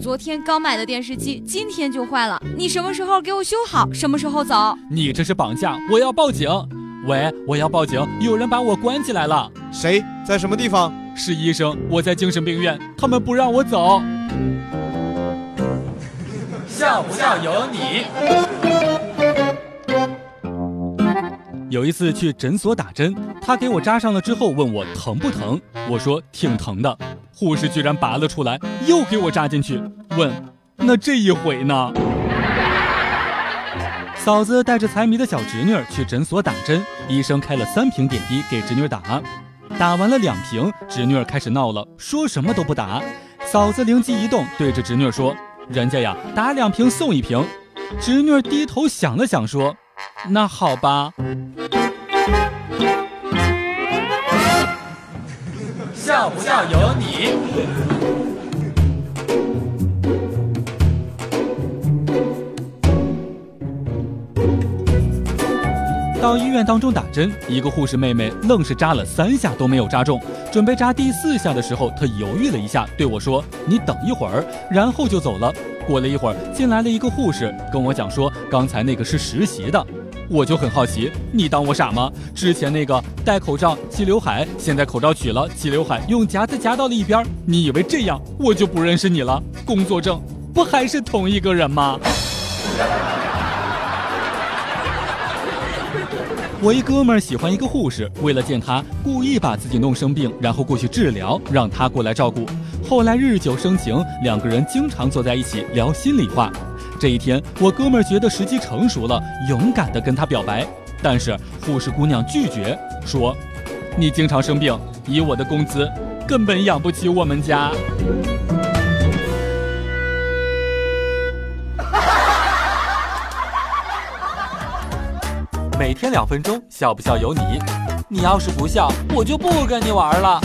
昨天刚买的电视机今天就坏了，你什么时候给我修好？什么时候走？你这是绑架！我要报警！喂，我要报警！有人把我关起来了。谁在什么地方？是医生，我在精神病院，他们不让我走。笑不笑由你。有一次去诊所打针，他给我扎上了之后问我疼不疼，我说挺疼的。护士居然拔了出来，又给我扎进去，问那这一回呢？嫂子带着财迷的小侄女去诊所打针，医生开了三瓶点滴给侄女打，打完了两瓶，侄女开始闹了，说什么都不打。嫂子灵机一动，对着侄女说：“人家呀，打两瓶送一瓶。”侄女低头想了想，说：“那好吧。”笑不笑由你。到医院当中打针，一个护士妹妹愣是扎了三下都没有扎中，准备扎第四下的时候，她犹豫了一下，对我说：“你等一会儿。”然后就走了。过了一会儿，进来了一个护士，跟我讲说，刚才那个是实习的。我就很好奇，你当我傻吗？之前那个戴口罩系刘海，现在口罩取了，系刘海用夹子夹到了一边，你以为这样我就不认识你了？工作证不还是同一个人吗？我一哥们儿喜欢一个护士，为了见他，故意把自己弄生病，然后过去治疗，让他过来照顾。后来日久生情，两个人经常坐在一起聊心里话。这一天，我哥们儿觉得时机成熟了，勇敢地跟他表白，但是护士姑娘拒绝，说：“你经常生病，以我的工资，根本养不起我们家。” 每天两分钟，笑不笑由你。你要是不笑，我就不跟你玩了。